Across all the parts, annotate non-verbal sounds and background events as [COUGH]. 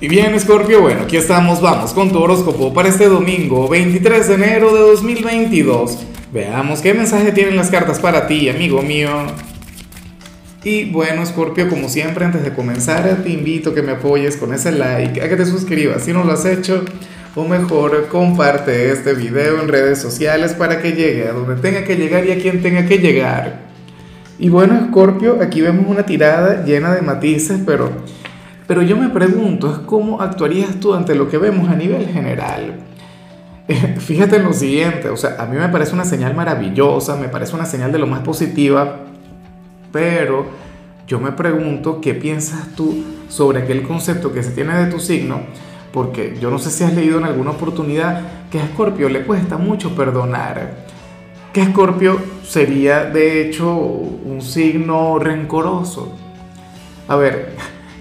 Y bien, Scorpio, bueno, aquí estamos, vamos con tu horóscopo para este domingo, 23 de enero de 2022. Veamos qué mensaje tienen las cartas para ti, amigo mío. Y bueno, Scorpio, como siempre, antes de comenzar, te invito a que me apoyes con ese like, a que te suscribas si no lo has hecho, o mejor, comparte este video en redes sociales para que llegue a donde tenga que llegar y a quien tenga que llegar. Y bueno, Scorpio, aquí vemos una tirada llena de matices, pero pero yo me pregunto, es cómo actuarías tú ante lo que vemos a nivel general. [LAUGHS] Fíjate en lo siguiente, o sea, a mí me parece una señal maravillosa, me parece una señal de lo más positiva, pero yo me pregunto qué piensas tú sobre aquel concepto que se tiene de tu signo, porque yo no sé si has leído en alguna oportunidad que a Escorpio le cuesta mucho perdonar, que Escorpio sería de hecho un signo rencoroso. A ver,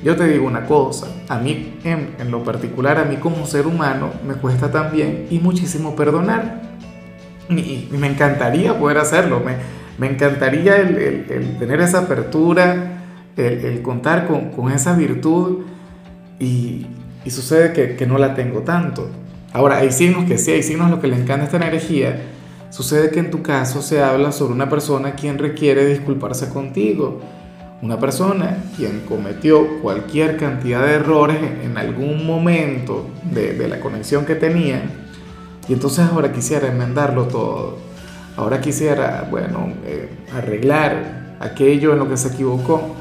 yo te digo una cosa, a mí en, lo particular, a mí como ser humano, me cuesta también y muchísimo perdonar. Y, me encantaría poder hacerlo, me, me encantaría el, tener esa apertura, el, contar con, esa virtud y, sucede que, que, no la tengo tanto. Ahora, hay signos que sí, hay signos a los que le encanta esta energía. Sucede que en tu caso se habla sobre una persona quien requiere disculparse contigo una persona quien cometió cualquier cantidad de errores en algún momento de, la conexión que tenía y entonces ahora quisiera enmendarlo todo. Ahora quisiera, bueno, eh, arreglar aquello en lo que se equivocó.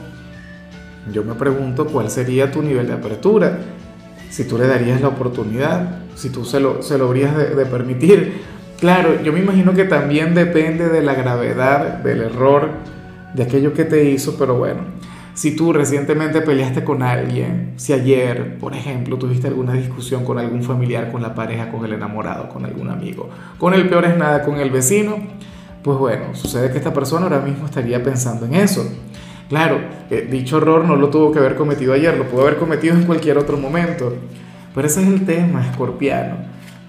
Yo me pregunto cuál sería tu nivel de apertura, si tú le darías la oportunidad, si tú se lo, se lo habrías de permitir. Claro, yo me imagino que también depende de la gravedad del error de aquello que te hizo, pero bueno, si tú recientemente peleaste con alguien, si ayer, por ejemplo, tuviste alguna discusión con algún familiar, con la pareja, con el enamorado, con algún amigo, con el peor es nada, con el vecino, pues bueno, sucede que esta persona ahora mismo estaría pensando en eso. Claro, eh, dicho error no lo tuvo que haber cometido ayer, lo pudo haber cometido en cualquier otro momento. Pero ese es el tema, escorpiano.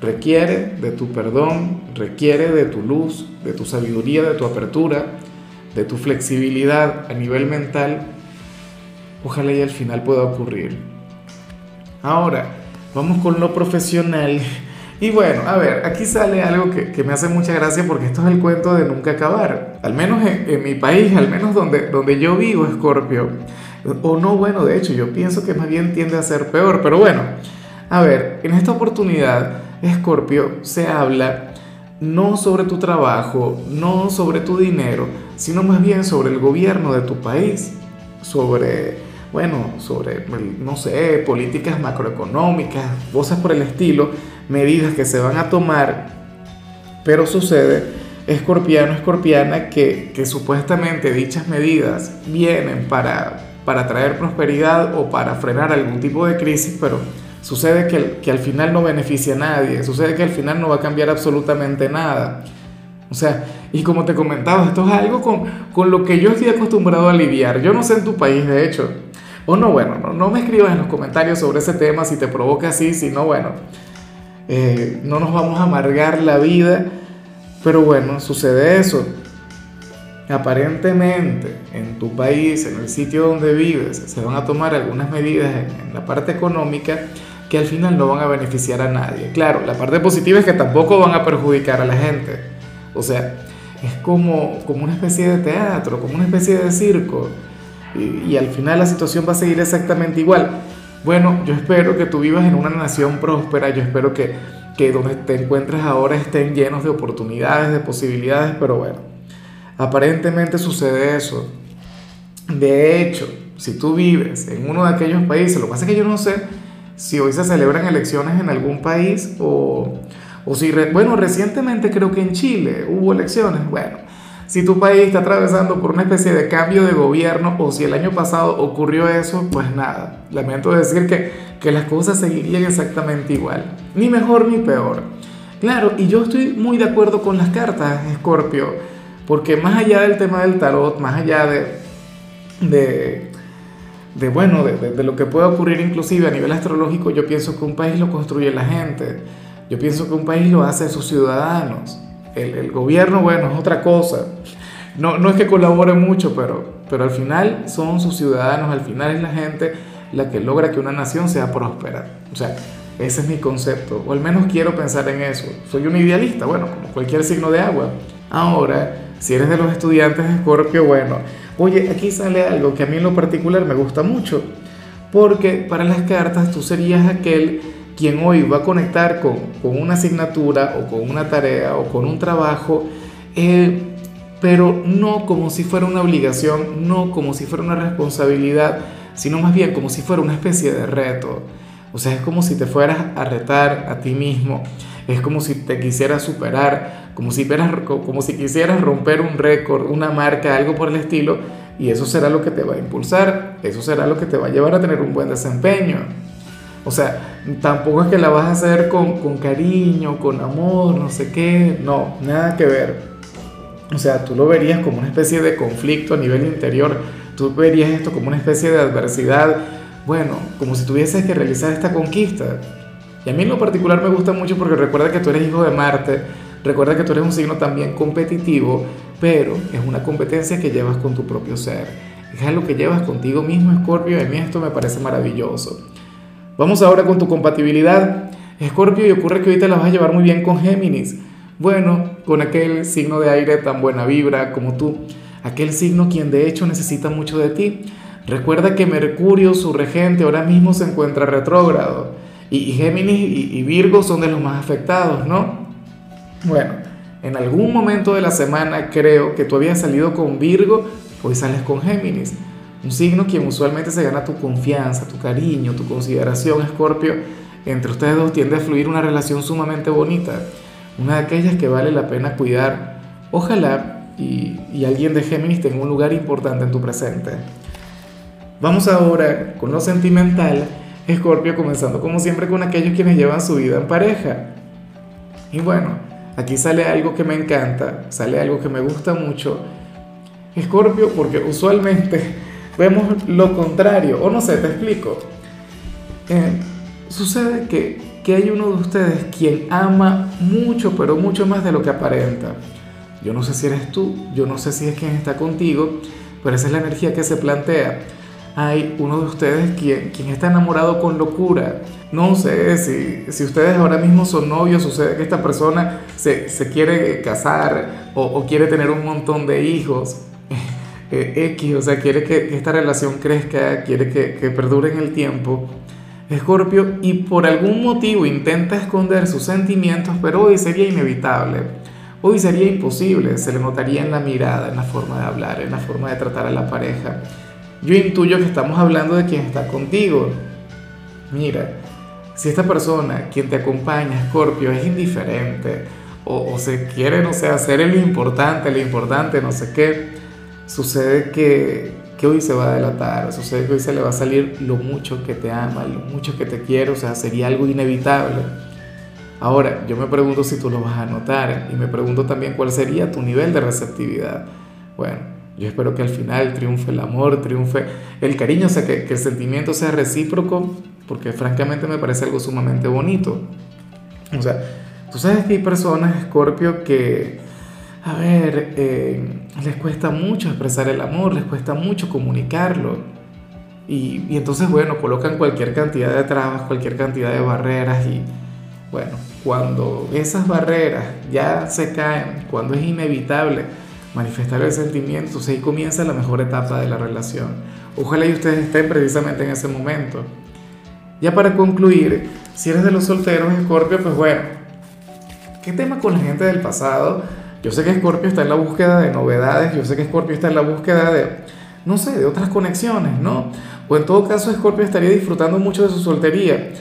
Requiere de tu perdón, requiere de tu luz, de tu sabiduría, de tu apertura, de tu flexibilidad a nivel mental, ojalá y al final pueda ocurrir. Ahora, vamos con lo profesional. Y bueno, a ver, aquí sale algo que, me hace mucha gracia porque esto es el cuento de nunca acabar. Al menos en, mi país, al menos donde, donde yo vivo, Escorpio. O no, bueno, de hecho, yo pienso que más bien tiende a ser peor. Pero bueno, a ver, en esta oportunidad, Escorpio, se habla no sobre tu trabajo, no sobre tu dinero, sino más bien sobre el gobierno de tu país, sobre, bueno, sobre, no sé, políticas macroeconómicas, cosas por el estilo, medidas que se van a tomar, pero sucede, escorpiano, escorpiana, que, que supuestamente dichas medidas vienen para, para traer prosperidad o para frenar algún tipo de crisis, pero Sucede que, al final no beneficia a nadie, sucede que al final no va a cambiar absolutamente nada. O sea, y como te comentaba, esto es algo con, con, lo que yo estoy acostumbrado a lidiar. Yo no sé en tu país, de hecho. O no, bueno, no, no me escribas en los comentarios sobre ese tema si te provoca así, si no, bueno, eh, no nos vamos a amargar la vida. Pero bueno, sucede eso. Aparentemente en tu país, en el sitio donde vives, se van a tomar algunas medidas en la parte económica que al final no van a beneficiar a nadie. Claro, la parte positiva es que tampoco van a perjudicar a la gente. O sea, es como, como una especie de teatro, como una especie de circo. Y, al final la situación va a seguir exactamente igual. Bueno, yo espero que tú vivas en una nación próspera, yo espero que, que donde te encuentres ahora estén llenos de oportunidades, de posibilidades, pero bueno, aparentemente sucede eso. De hecho, si tú vives en uno de aquellos países, lo que pasa es que yo no sé si hoy se celebran elecciones en algún país o, o si, bueno, recientemente creo que en Chile hubo elecciones, bueno, si tu país está atravesando por una especie de cambio de gobierno o si el año pasado ocurrió eso, pues nada, lamento decir que, que las cosas seguirían exactamente igual, ni mejor ni peor. Claro, y yo estoy muy de acuerdo con las cartas, Scorpio, porque más allá del tema del tarot, más allá de, de de bueno, de, lo que puede ocurrir inclusive a nivel astrológico, yo pienso que un país lo construye la gente, yo pienso que un país lo hace sus ciudadanos, el, gobierno, bueno, es otra cosa, no, no es que colabore mucho, pero, pero al final son sus ciudadanos, al final es la gente la que logra que una nación sea próspera. O sea, ese es mi concepto, o al menos quiero pensar en eso. Soy un idealista, bueno, como cualquier signo de agua. Ahora, si eres de los estudiantes de Escorpio, bueno, oye, aquí sale algo que a mí en lo particular me gusta mucho, porque para las cartas tú serías aquel quien hoy va a conectar con, con una asignatura o con una tarea o con un trabajo, eh, pero no como si fuera una obligación, no como si fuera una responsabilidad, sino más bien como si fuera una especie de reto. O sea, es como si te fueras a retar a ti mismo, es como si te quisieras superar, como si, como si quisieras romper un récord, una marca, algo por el estilo, y eso será lo que te va a impulsar, eso será lo que te va a llevar a tener un buen desempeño. O sea, tampoco es que la vas a hacer con, con cariño, con amor, no sé qué, no, nada que ver. O sea, tú lo verías como una especie de conflicto a nivel interior, tú verías esto como una especie de adversidad, bueno, como si tuvieses que realizar esta conquista. Y a mí en lo particular me gusta mucho porque recuerda que tú eres hijo de Marte, recuerda que tú eres un signo también competitivo, pero es una competencia que llevas con tu propio ser. Es algo que llevas contigo mismo, Escorpio, y a mí esto me parece maravilloso. Vamos ahora con tu compatibilidad. Escorpio, y ocurre que ahorita la vas a llevar muy bien con Géminis. Bueno, con aquel signo de aire tan buena vibra como tú. Aquel signo quien de hecho necesita mucho de ti. Recuerda que Mercurio, su regente, ahora mismo se encuentra retrógrado. Y, Géminis y, Virgo son de los más afectados, ¿no? Bueno, en algún momento de la semana creo que tú habías salido con Virgo, hoy sales con Géminis. Un signo quien usualmente se gana tu confianza, tu cariño, tu consideración, Escorpio. Entre ustedes dos tiende a fluir una relación sumamente bonita, una de aquellas que vale la pena cuidar. Ojalá y, y alguien de Géminis tenga un lugar importante en tu presente. Vamos ahora con lo sentimental, Escorpio, comenzando como siempre con aquellos quienes llevan su vida en pareja. Y bueno, aquí sale algo que me encanta, sale algo que me gusta mucho. Escorpio, porque usualmente [LAUGHS] vemos lo contrario, o no sé, te explico. Eh, sucede que, que hay uno de ustedes quien ama mucho, pero mucho más de lo que aparenta. Yo no sé si eres tú, yo no sé si es quien está contigo, pero esa es la energía que se plantea. Hay uno de ustedes quien, quien está enamorado con locura. No sé si, si ustedes ahora mismo son novios, sucede que esta persona se, se quiere casar o, quiere tener un montón de hijos [LAUGHS] eh, X, o sea, quiere que, esta relación crezca, quiere que, que perdure en el tiempo. Escorpio, y por algún motivo intenta esconder sus sentimientos, pero hoy sería inevitable. Hoy sería imposible, se le notaría en la mirada, en la forma de hablar, en la forma de tratar a la pareja. Yo intuyo que estamos hablando de quien está contigo. Mira, si esta persona, quien te acompaña, Escorpio, es indiferente, o, o se quiere, no sé, hacer lo importante, lo importante, no sé qué, sucede que, que hoy se va a delatar, sucede que hoy se le va a salir lo mucho que te ama, lo mucho que te quiere, o sea, sería algo inevitable. Ahora, yo me pregunto si tú lo vas a notar y me pregunto también cuál sería tu nivel de receptividad. Bueno, yo espero que al final triunfe el amor, triunfe el cariño, o sea, que, que el sentimiento sea recíproco, porque francamente me parece algo sumamente bonito. O sea, tú sabes que hay personas, Scorpio, que, a ver, eh, les cuesta mucho expresar el amor, les cuesta mucho comunicarlo. Y, y, entonces, bueno, colocan cualquier cantidad de trabas, cualquier cantidad de barreras y, bueno, cuando esas barreras ya se caen, cuando es inevitable manifestar el sentimiento, entonces ahí comienza la mejor etapa de la relación. Ojalá y ustedes estén precisamente en ese momento. Ya para concluir, si eres de los solteros, Scorpio, pues bueno, ¿qué tema con la gente del pasado? Yo sé que Scorpio está en la búsqueda de novedades, yo sé que Scorpio está en la búsqueda de, no sé, de otras conexiones, ¿no? O en todo caso Scorpio estaría disfrutando mucho de su soltería.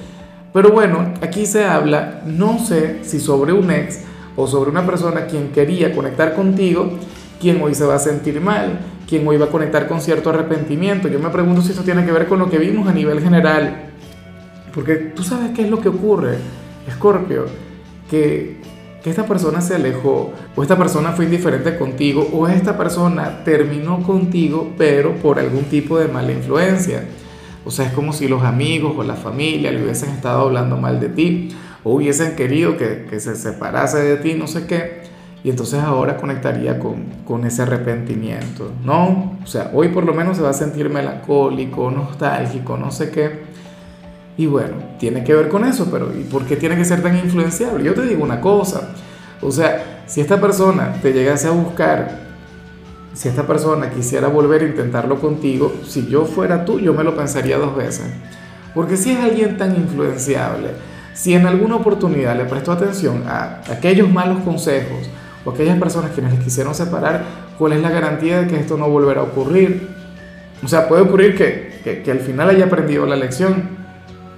Pero bueno, aquí se habla, no sé si sobre un ex o sobre una persona quien quería conectar contigo, quien hoy se va a sentir mal, quien hoy va a conectar con cierto arrepentimiento. Yo me pregunto si esto tiene que ver con lo que vimos a nivel general. Porque tú sabes qué es lo que ocurre, Scorpio, que que esta persona se alejó, o esta persona fue indiferente contigo, o esta persona terminó contigo, pero por algún tipo de mala influencia. O sea, es como si los amigos o la familia le hubiesen estado hablando mal de ti, o hubiesen querido que, que se separase de ti, no sé qué. Y entonces ahora conectaría con, con ese arrepentimiento, ¿no? O sea, hoy por lo menos se va a sentir melancólico, nostálgico, no sé qué. Y bueno, tiene que ver con eso, pero ¿y por qué tiene que ser tan influenciable? Yo te digo una cosa, o sea, si esta persona te llegase a buscar, si esta persona quisiera volver a intentarlo contigo, si yo fuera tú, yo me lo pensaría dos veces. Porque si es alguien tan influenciable, si en alguna oportunidad le prestó atención a aquellos malos consejos o aquellas personas quienes les quisieron separar, ¿cuál es la garantía de que esto no volverá a ocurrir? O sea, puede ocurrir que, que, que al final haya aprendido la lección,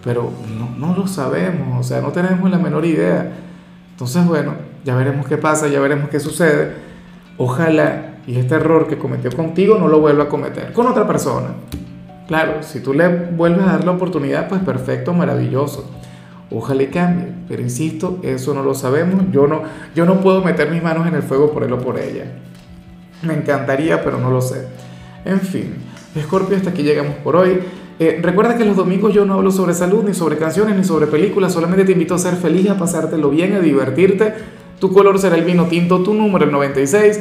pero no, no lo sabemos, o sea, no tenemos la menor idea. Entonces, bueno, ya veremos qué pasa, ya veremos qué sucede. Ojalá y este error que cometió contigo no lo vuelva a cometer con otra persona. Claro, si tú le vuelves a dar la oportunidad, pues perfecto, maravilloso. Ojalá y cambie, pero insisto, eso no lo sabemos. Yo no, yo no puedo meter mis manos en el fuego por él o por ella. Me encantaría, pero no lo sé. En fin, Scorpio, hasta aquí llegamos por hoy. Eh, recuerda que los domingos yo no hablo sobre salud, ni sobre canciones, ni sobre películas, solamente te invito a ser feliz, a pasártelo bien, a divertirte. Tu color será el vino tinto, tu número el 96.